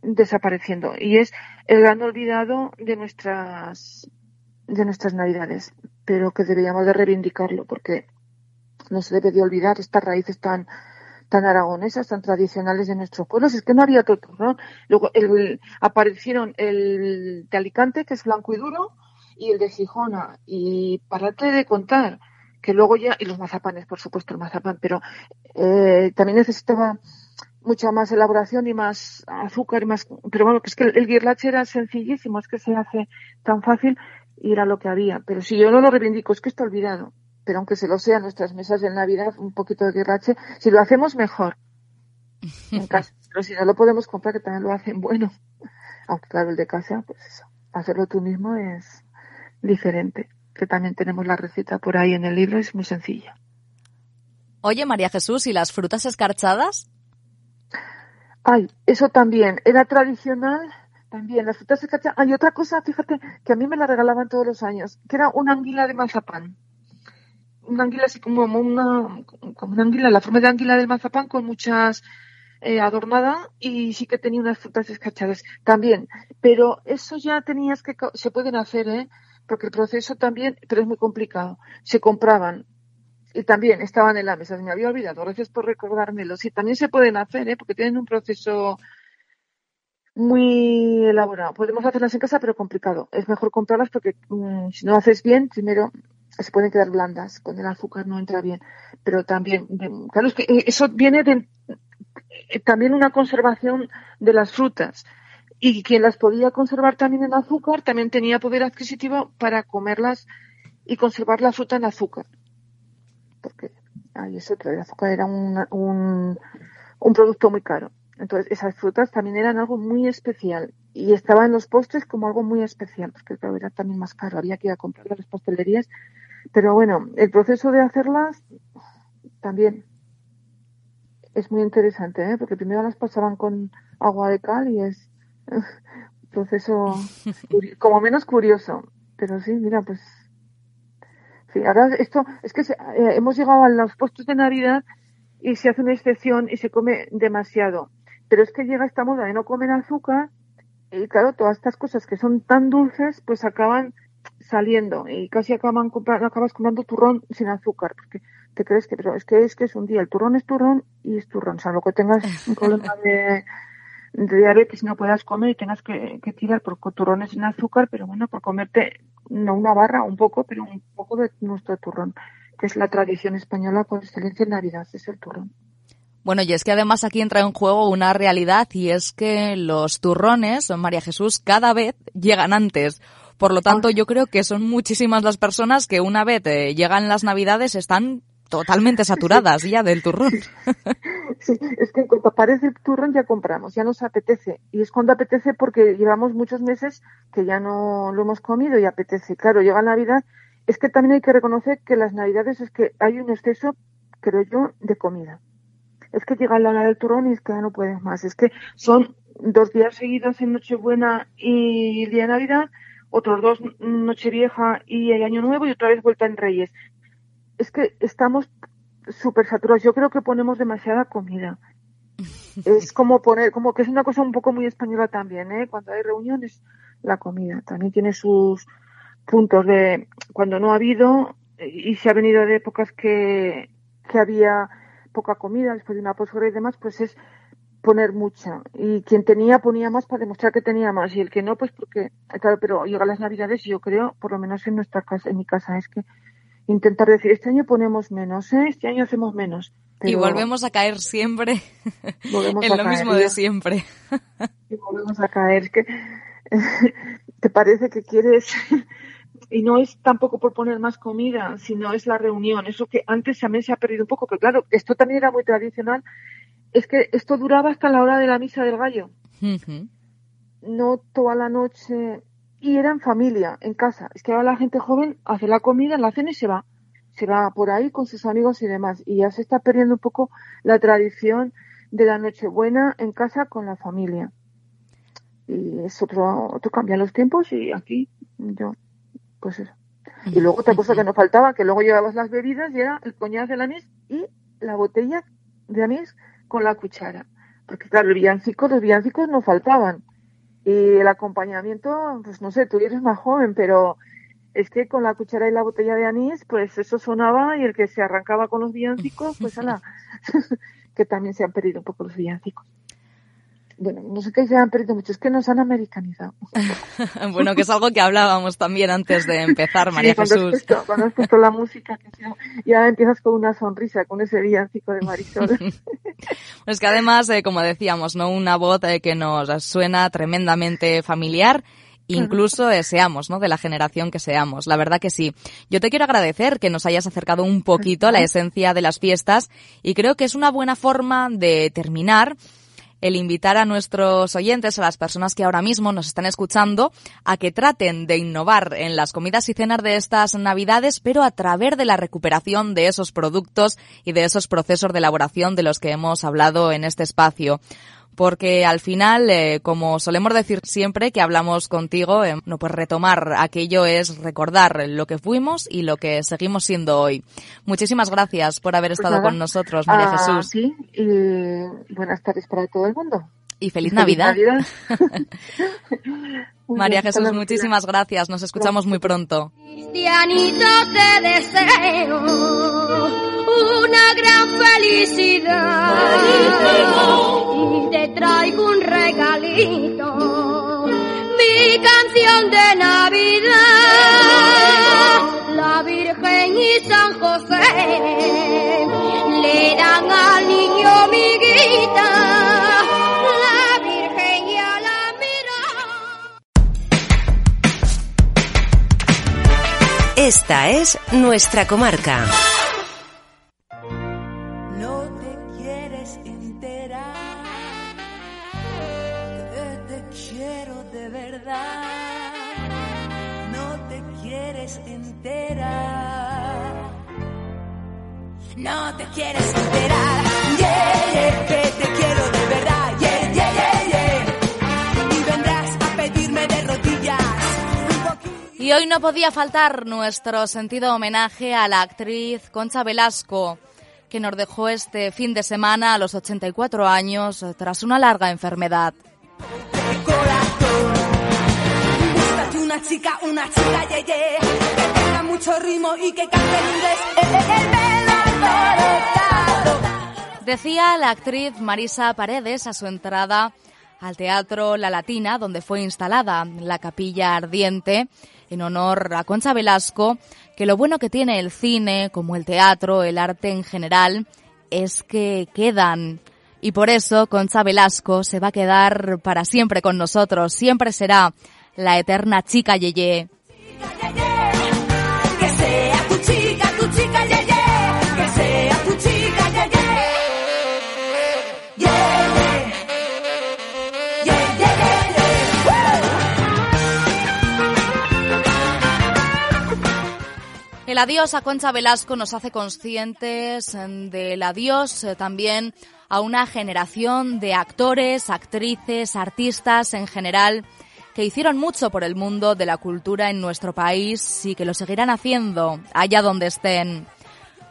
desapareciendo. Y es el gran olvidado de nuestras de nuestras navidades, pero que deberíamos de reivindicarlo porque no se debe de olvidar estas raíces tan tan aragonesas, tan tradicionales de nuestros pueblos. Es que no había otro turrón. Luego el, aparecieron el de Alicante, que es blanco y duro, y el de Gijona. Y parate de contar, que luego ya, y los mazapanes, por supuesto, el mazapán, pero eh, también necesitaba mucha más elaboración y más azúcar y más, pero bueno, que es que el, el guirlache era sencillísimo, es que se hace tan fácil y era lo que había. Pero si yo no lo reivindico, es que está olvidado. Pero aunque se lo sea nuestras mesas de Navidad, un poquito de guirlache, si lo hacemos mejor en casa. Pero si no lo podemos comprar, que también lo hacen bueno. Aunque claro, el de casa, pues eso, hacerlo tú mismo es diferente. Que también tenemos la receta por ahí en el libro, es muy sencilla. Oye, María Jesús, ¿y las frutas escarchadas? Ay, eso también, era tradicional, también, las frutas escarchadas. Hay otra cosa, fíjate, que a mí me la regalaban todos los años, que era una anguila de mazapán. Una anguila así como una, como una anguila, la forma de anguila del mazapán con muchas eh, adornada y sí que tenía unas frutas escarchadas también. Pero eso ya tenías que, se pueden hacer, ¿eh? Porque el proceso también, pero es muy complicado. Se compraban y también estaban en la mesa. Me había olvidado. Gracias por recordármelo. Sí, también se pueden hacer, ¿eh? Porque tienen un proceso muy elaborado. Podemos hacerlas en casa, pero complicado. Es mejor comprarlas porque mm, si no lo haces bien, primero se pueden quedar blandas. Con el azúcar no entra bien. Pero también, claro, es que eh, eso viene de eh, también una conservación de las frutas. y quien las podía conservar también en azúcar también tenía poder adquisitivo para comerlas y conservar la fruta en azúcar. Porque ay, eso, el azúcar era un, un, un producto muy caro. Entonces, esas frutas también eran algo muy especial y estaba en los postres como algo muy especial, porque era también más caro, había que ir a comprarlas a las pastelerías. Pero bueno, el proceso de hacerlas también es muy interesante, ¿eh? porque primero las pasaban con agua de cal y es un proceso como menos curioso. Pero sí, mira, pues sí, ahora esto es que se- eh, hemos llegado a los postres de Navidad y se hace una excepción y se come demasiado. Pero es que llega esta moda de no comer azúcar y claro, todas estas cosas que son tan dulces, pues acaban saliendo y casi acaban compra- acabas comprando turrón sin azúcar, porque te crees que, pero es que es que es un día, el turrón es turrón y es turrón, salvo que tengas un problema de, de diabetes y no puedas comer y tengas que, que tirar por turrones sin azúcar, pero bueno, por comerte, no una barra, un poco, pero un poco de nuestro turrón, que es la tradición española por excelencia en Navidad, es el turrón. Bueno, y es que además aquí entra en juego una realidad y es que los turrones, María Jesús, cada vez llegan antes. Por lo tanto, yo creo que son muchísimas las personas que una vez eh, llegan las Navidades están totalmente saturadas ya del turrón. Sí, es que en cuanto aparece el turrón ya compramos, ya nos apetece. Y es cuando apetece porque llevamos muchos meses que ya no lo hemos comido y apetece. Claro, llega Navidad. Es que también hay que reconocer que las Navidades es que hay un exceso, creo yo, de comida. Es que llega la hora del turrón y es que ya no puedes más. Es que son dos días seguidos en Nochebuena y el día de Navidad, otros dos Nochevieja y el Año Nuevo y otra vez vuelta en Reyes. Es que estamos súper saturados. Yo creo que ponemos demasiada comida. Es como poner, como que es una cosa un poco muy española también, ¿eh? Cuando hay reuniones, la comida también tiene sus puntos de cuando no ha habido y se ha venido de épocas que, que había poca comida después de una posguerra y demás, pues es poner mucha. Y quien tenía ponía más para demostrar que tenía más y el que no, pues porque, claro, pero llegan las navidades y yo creo, por lo menos en nuestra casa, en mi casa, es que intentar decir, este año ponemos menos, ¿eh? este año hacemos menos. Y volvemos a caer siempre volvemos en a lo caer, mismo de siempre. Y volvemos a caer. Es que te parece que quieres y no es tampoco por poner más comida, sino es la reunión. Eso que antes también se ha perdido un poco, pero claro, esto también era muy tradicional. Es que esto duraba hasta la hora de la misa del gallo, no toda la noche. Y era en familia, en casa. Es que ahora la gente joven hace la comida, la cena y se va. Se va por ahí con sus amigos y demás. Y ya se está perdiendo un poco la tradición de la Nochebuena en casa con la familia. Y es otro, otro cambian los tiempos y aquí yo, pues eso. Y luego otra cosa que nos faltaba, que luego llevabas las bebidas y era el coñac del anís y la botella de anís con la cuchara. Porque claro, el villancico, los villancicos no faltaban. Y el acompañamiento, pues no sé, tú eres más joven, pero es que con la cuchara y la botella de anís, pues eso sonaba y el que se arrancaba con los villancicos, pues ala, que también se han perdido un poco los villancicos. Bueno, no sé qué se han perdido mucho, es que nos han americanizado. bueno, que es algo que hablábamos también antes de empezar, María Sí, cuando Jesús. puesto, cuando has puesto la música, ya empiezas con una sonrisa, con ese villancico de Marisol. Es que además, eh, como decíamos, ¿no? Una voz eh, que nos suena tremendamente familiar. Incluso eh, seamos, ¿no? De la generación que seamos. La verdad que sí. Yo te quiero agradecer que nos hayas acercado un poquito a la esencia de las fiestas y creo que es una buena forma de terminar el invitar a nuestros oyentes, a las personas que ahora mismo nos están escuchando, a que traten de innovar en las comidas y cenas de estas navidades, pero a través de la recuperación de esos productos y de esos procesos de elaboración de los que hemos hablado en este espacio. Porque al final, eh, como solemos decir siempre que hablamos contigo, eh, no pues retomar aquello es recordar lo que fuimos y lo que seguimos siendo hoy. Muchísimas gracias por haber Pues estado con nosotros, María a Jesús. ti y buenas tardes para todo el mundo. Y feliz Y Navidad. Muy María bien, hasta Jesús, muchísimas gracias. Nos escuchamos muy pronto. Cristianito te deseo una gran felicidad y te traigo un regalito, mi canción de Navidad, la Virgen y San José le dan al niño miguita, la Esta es nuestra comarca. No te quieres enterar te quiero de verdad. No te quieres enterar. No te quieres enterar. Y hoy no podía faltar nuestro sentido homenaje a la actriz Concha Velasco, que nos dejó este fin de semana a los 84 años eh, tras una larga enfermedad. Búscate una chica, una chica, yeah, yeah. Que tenga mucho ritmo y que cante en inglés. Me lo alborotado. Decía la actriz Marisa Paredes a su entrada al Teatro La Latina, donde fue instalada la capilla ardiente en honor a Concha Velasco, que lo bueno que tiene el cine, como el teatro, el arte en general, es que quedan. Y por eso Concha Velasco se va a quedar para siempre con nosotros, siempre será la eterna chica Yeye. Que El adiós a Concha Velasco nos hace conscientes mm, del adiós eh, también a una generación de actores, actrices, artistas en general que hicieron mucho por el mundo de la cultura en nuestro país y que lo seguirán haciendo allá donde estén.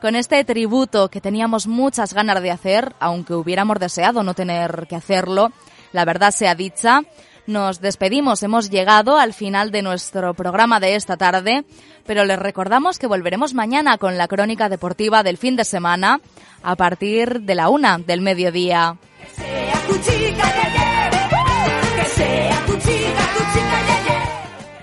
Con este tributo que teníamos muchas ganas de hacer, aunque hubiéramos deseado no tener que hacerlo, la verdad sea dicha, nos despedimos, hemos llegado al final de nuestro programa de esta tarde, pero les recordamos que volveremos mañana con la crónica deportiva del fin de semana a partir de la una del mediodía.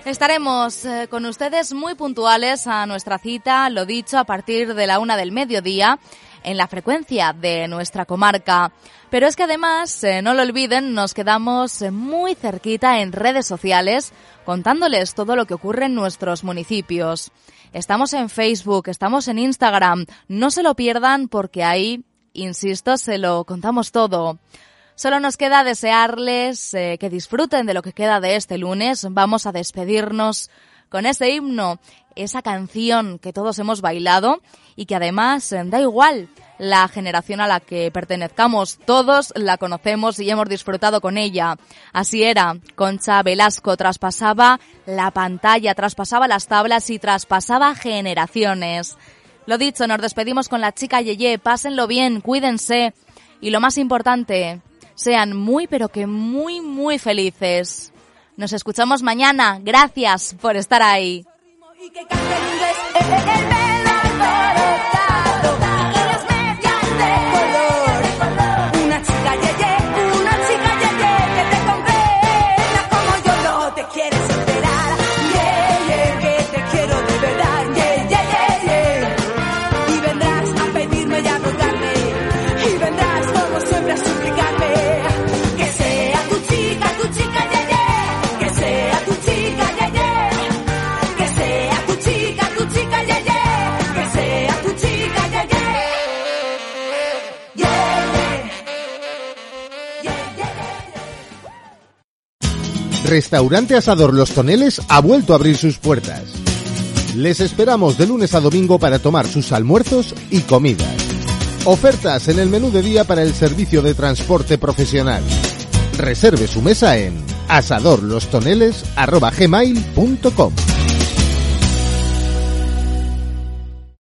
Estaremos eh, con ustedes muy puntuales a nuestra cita, lo dicho, a partir de la una del mediodía en la frecuencia de nuestra comarca. Pero es que además, eh, no lo olviden, nos quedamos eh, muy cerquita en redes sociales contándoles todo lo que ocurre en nuestros municipios. Estamos en Facebook, estamos en Instagram, no se lo pierdan porque ahí, insisto, se lo contamos todo. Solo nos queda desearles eh, que disfruten de lo que queda de este lunes. Vamos a despedirnos con ese himno, esa canción que todos hemos bailado y que además eh, da igual la generación a la que pertenezcamos, todos la conocemos y hemos disfrutado con ella. Así era, Concha Velasco traspasaba la pantalla, traspasaba las tablas y traspasaba generaciones. Lo dicho, nos despedimos con la chica Yeye, pásenlo bien, cuídense y lo más importante, sean muy pero que muy muy felices. Nos escuchamos mañana. Gracias por estar ahí. Restaurante Asador Los Toneles ha vuelto a abrir sus puertas. Les esperamos de lunes a domingo para tomar sus almuerzos y comidas. Ofertas en el menú de día para el servicio de transporte profesional. Reserve su mesa en asadorlostoneles.gmail.com